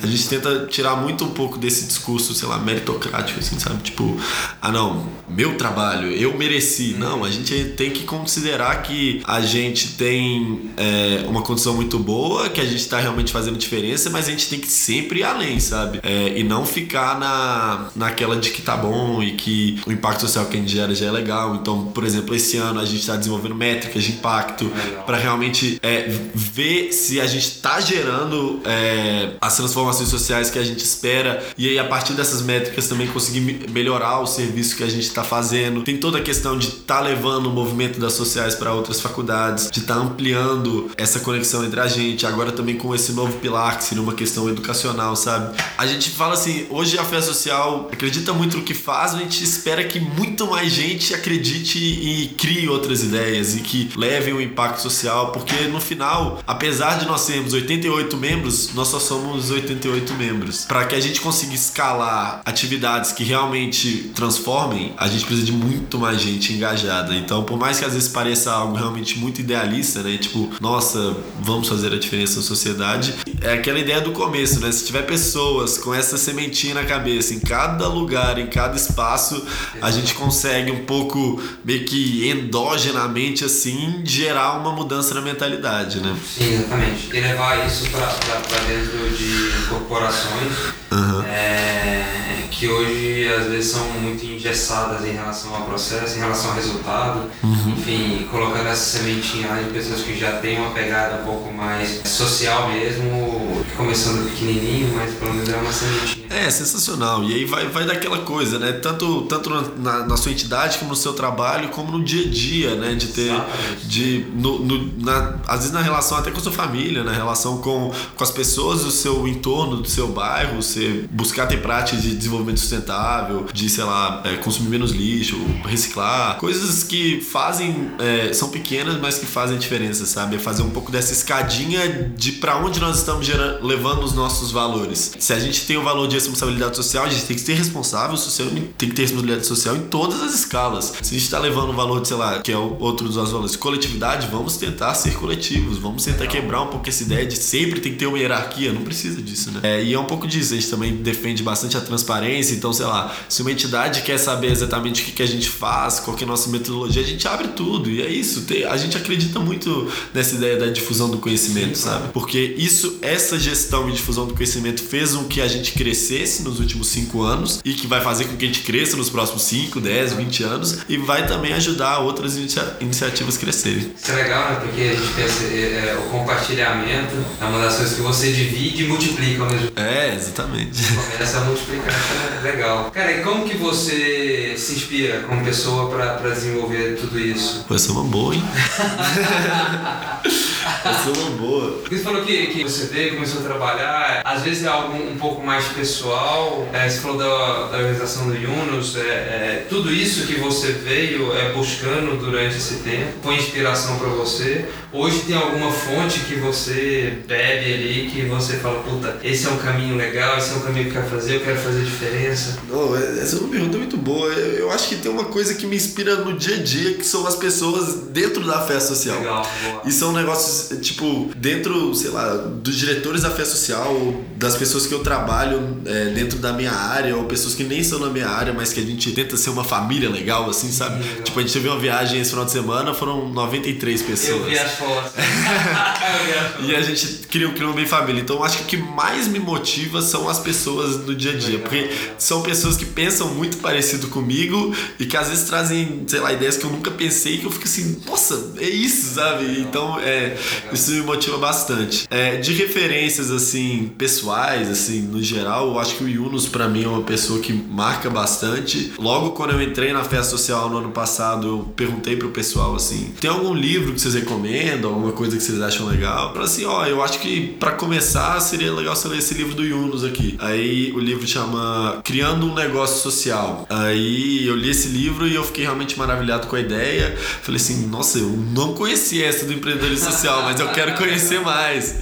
a gente tenta tirar muito um pouco desse discurso, sei lá, meritocrático, assim, sabe? Tipo, ah não, meu trabalho, eu mereci. Não, a gente tem que considerar que a gente tem é, uma condição muito boa, que a gente tá realmente fazendo diferença, mas a gente tem que sempre ir além, sabe? É, e não ficar na, naquela de que tá bom e que o impacto social que a gente gera já é legal. Então, por exemplo, esse ano a gente tá desenvolvendo métricas de impacto Legal. para realmente é, ver se a gente tá gerando é, as transformações sociais que a gente espera e aí a partir dessas métricas também conseguir me- melhorar o serviço que a gente tá fazendo. Tem toda a questão de estar levando o movimento das sociais para outras faculdades, de estar ampliando essa conexão entre a gente, agora também com esse novo pilar que seria uma questão educacional, sabe? A gente fala assim, hoje a fé social acredita muito no que faz, a gente espera que muito mais gente acredite e crie outras ideias e que levem o impacto social, porque no final, apesar de nós sermos 88 membros, nós só somos 88 membros. Para que a gente consiga escalar atividades que realmente transformem, a gente precisa de muito mais gente engajada. Então, por mais que às vezes pareça algo realmente muito idealista, né? Tipo, nossa, vamos fazer a diferença na sociedade. É aquela ideia do começo, né? Se tiver pessoas com essa sementinha na cabeça, em cada lugar, em cada espaço, a gente consegue um pouco meio que endogenamente assim gerar uma mudança na mentalidade, né? Sim, exatamente. E levar isso para dentro de corporações uhum. é, que hoje às vezes são muito engessadas em relação ao processo, em relação ao resultado. Uhum. Enfim, colocando essa sementinha lá de pessoas que já têm uma pegada um pouco mais social mesmo, começando pequenininho, mas pelo menos é uma sementinha. É, sensacional. E aí vai, vai daquela coisa, né? Tanto, tanto na, na sua entidade, como no seu trabalho, como no dia a dia, né? De ter. Exatamente. De, no, no, na, às vezes na relação até com a sua família, na relação com, com as pessoas do seu entorno, do seu bairro, você buscar ter práticas de desenvolvimento sustentável, de, sei lá, é, consumir menos lixo, reciclar, coisas que fazem. É, são pequenas, mas que fazem diferença, sabe? É fazer um pouco dessa escadinha de para onde nós estamos gerando, levando os nossos valores. Se a gente tem o valor de responsabilidade social, a gente tem que ser responsável social, tem que ter responsabilidade social em todas as escalas. Se a gente está levando o valor de, sei lá, que é o outro dos nossos valores, coletividade, vamos tentar ser coletivos, vamos tentar quebrar um pouco essa ideia de sempre tem que ter uma hierarquia, não precisa disso, né? É, e é um pouco disso, a gente também defende bastante a transparência, então, sei lá, se uma entidade quer saber exatamente o que, que a gente faz, qual que é a nossa metodologia, a gente abre tudo, e é isso. Tem, a gente acredita muito nessa ideia da difusão do conhecimento, Sim, sabe? Porque isso, essa gestão e difusão do conhecimento fez com que a gente crescesse nos últimos cinco anos e que vai fazer com que a gente cresça nos próximos 5, 10, 20 anos e vai também ajudar outras inicia iniciativas a crescerem. Isso é legal, né? Porque a gente pensa, é, é, o compartilhamento é uma das coisas que você divide e multiplica ao mesmo tempo. É, exatamente. Começa a multiplicar, é legal. Cara, e como que você se inspira como pessoa para desenvolver tudo isso? Pô, essa é uma boa, hein? essa é uma boa. Você falou que, que você veio, começou a trabalhar, às vezes é algo um pouco mais pessoal, é, você falou da, da organização do Yunus, é, é, tudo isso que você veio é, buscando durante esse tempo, foi inspiração para você? Hoje tem alguma fonte que você bebe ali, que você fala, puta, esse é um caminho legal, esse é um caminho que eu quero fazer, eu quero fazer diferença? Não, essa é uma pergunta muito boa. Eu acho que tem uma coisa que me inspira no dia a dia, que são as pessoas dentro da fé social. Legal, boa. E são negócios, tipo, dentro, sei lá, dos diretores da fé social, das pessoas que eu trabalho é, dentro da minha área, ou pessoas que nem são na minha área, mas que a gente tenta ser uma família legal, assim, sabe? Legal. Tipo, a gente teve uma viagem esse final de semana, foram 93 pessoas. Eu vi as fotos. e a gente criou, criou bem família. Então, acho que o que mais me motiva são as pessoas do dia a dia, legal, porque. São pessoas que pensam muito parecido comigo e que às vezes trazem, sei lá, ideias que eu nunca pensei que eu fico assim, nossa, é isso, sabe? Então, é, isso me motiva bastante. É, de referências, assim, pessoais, assim, no geral, eu acho que o Yunus, para mim, é uma pessoa que marca bastante. Logo quando eu entrei na festa social no ano passado, eu perguntei pro pessoal, assim, tem algum livro que vocês recomendam, alguma coisa que vocês acham legal? Falei assim, ó, eu acho que para começar seria legal você ler esse livro do Yunus aqui. Aí o livro chama Criando um Negócio Social. Aí eu li esse livro e eu fiquei realmente maravilhado com a ideia. Falei assim, nossa, eu não conhecia essa do empreendedorismo social, mas eu quero conhecer mais.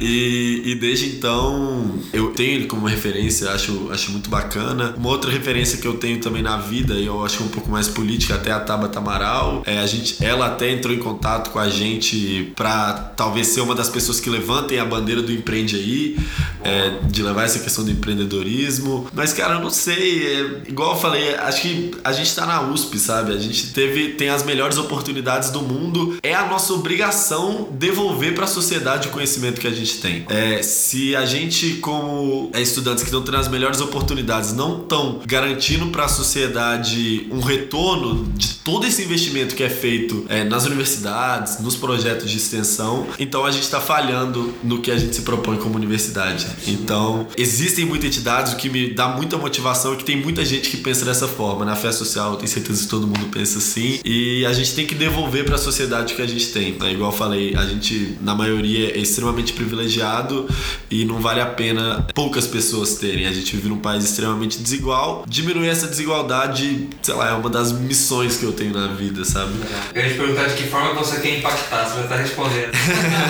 E, e desde então eu tenho ele como referência, acho, acho muito bacana. Uma outra referência que eu tenho também na vida, e eu acho um pouco mais política, até a Tabata Amaral, é, a gente, ela até entrou em contato com a gente para talvez ser uma das pessoas que levantem a bandeira do empreende aí, é, de levar essa questão do empreendedorismo. Mas, cara, eu não sei, é, igual eu falei, acho que a gente tá na USP, sabe? A gente teve, tem as melhores oportunidades do mundo, é a nossa obrigação devolver para a sociedade o conhecimento que a gente tem. É, se a gente, como é, estudantes que estão tendo as melhores oportunidades, não estão garantindo para a sociedade um retorno de todo esse investimento que é feito é, nas universidades, nos projetos de extensão, então a gente está falhando no que a gente se propõe como universidade. Então, existem muitas entidades, o que me dá muita motivação que tem muita gente que pensa dessa forma. Na fé social, eu tenho certeza que todo mundo pensa assim. E a gente tem que devolver para a sociedade o que a gente tem. É igual eu falei, a gente, na maioria, é extremamente privilegiado e não vale a pena poucas pessoas terem. A gente vive num país extremamente desigual. Diminuir essa desigualdade, sei lá, é uma das missões que eu tenho na vida, sabe? Eu ia te perguntar de que forma você quer impactar, você vai estar respondendo.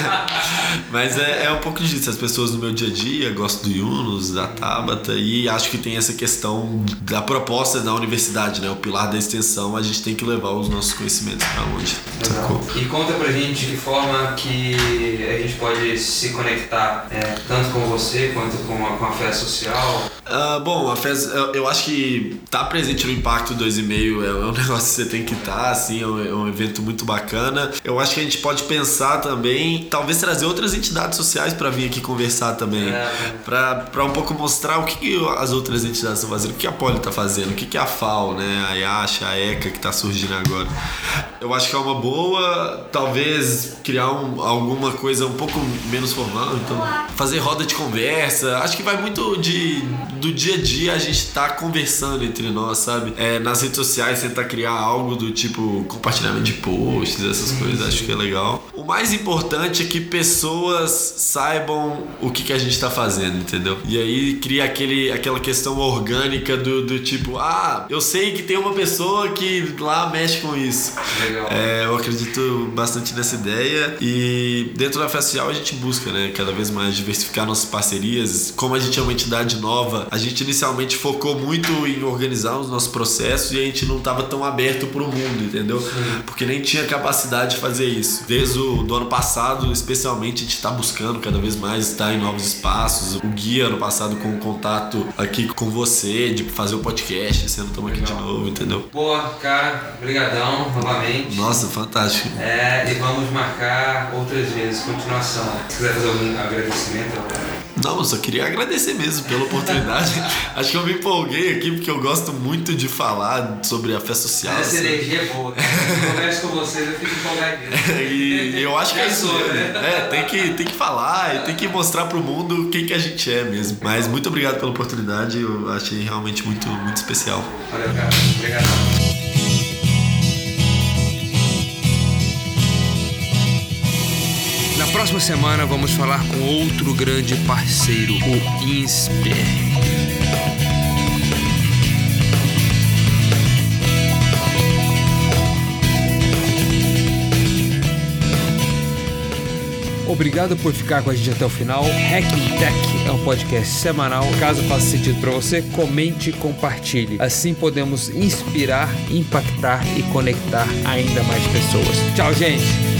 Mas é, é um pouco disso. As pessoas no meu dia a dia gostam do Yunus, da Tabata, e acho que tem essa questão da proposta da universidade, né? O pilar da extensão, a gente tem que levar os nossos conhecimentos para onde. Sacou? E conta pra gente de que forma que a gente pode se conectar é, tanto com você quanto com a, com a fé social. Ah, bom, a FES, eu, eu acho que tá presente no Impacto 2,5 é um negócio que você tem que estar, assim, é um, é um evento muito bacana. Eu acho que a gente pode pensar também, talvez trazer outras entidades sociais para vir aqui conversar também. É. Pra, um pouco mostrar o que, que as outras entidades estão fazendo, o que a Poli tá fazendo, o que, que a FAO, né, a IASH, a ECA que tá surgindo agora. Eu acho que é uma boa, talvez criar um, alguma coisa um pouco menos formal, então fazer roda de conversa. Acho que vai muito de do dia a dia a gente tá conversando entre nós, sabe? É, nas redes sociais tentar criar algo do tipo compartilhamento de posts, essas coisas, acho que é legal. O mais importante é que pessoas saibam o que, que a gente tá fazendo, entendeu? E aí cria aquele, aquela questão orgânica do, do tipo, ah, eu sei que tem uma pessoa que lá mexe com isso. Legal. É, eu acredito bastante nessa ideia e dentro da Facial a gente busca, né, cada vez mais diversificar nossas parcerias. Como a gente é uma entidade nova, a gente inicialmente focou muito em organizar os nossos processos e a gente não estava tão aberto para o mundo, entendeu? Porque nem tinha capacidade de fazer isso. Desde o do ano passado, especialmente, a gente está buscando cada vez mais estar em novos espaços. O guia ano passado com o contato aqui com você, de fazer o podcast, esse ano estamos aqui de novo, entendeu? Boa, cara, brigadão novamente. Nossa, fantástico. É, e vamos marcar outras vezes, continuação. Se quiser fazer algum agradecimento, Não, eu só queria agradecer mesmo pela oportunidade. Acho que eu me empolguei aqui porque eu gosto muito de falar sobre a fé social. essa assim. energia é boa. Converso com vocês, eu fico empolgadinho. E eu acho que é isso né? É, tem que, tem que falar e tem que mostrar pro mundo quem que a gente é mesmo. Mas muito obrigado pela oportunidade, eu achei realmente muito, muito especial. Valeu, cara. Obrigadão. Próxima semana vamos falar com outro grande parceiro, o INSPER. Obrigado por ficar com a gente até o final. Hacking Tech é um podcast semanal. Caso faça sentido para você, comente e compartilhe. Assim podemos inspirar, impactar e conectar ainda mais pessoas. Tchau, gente!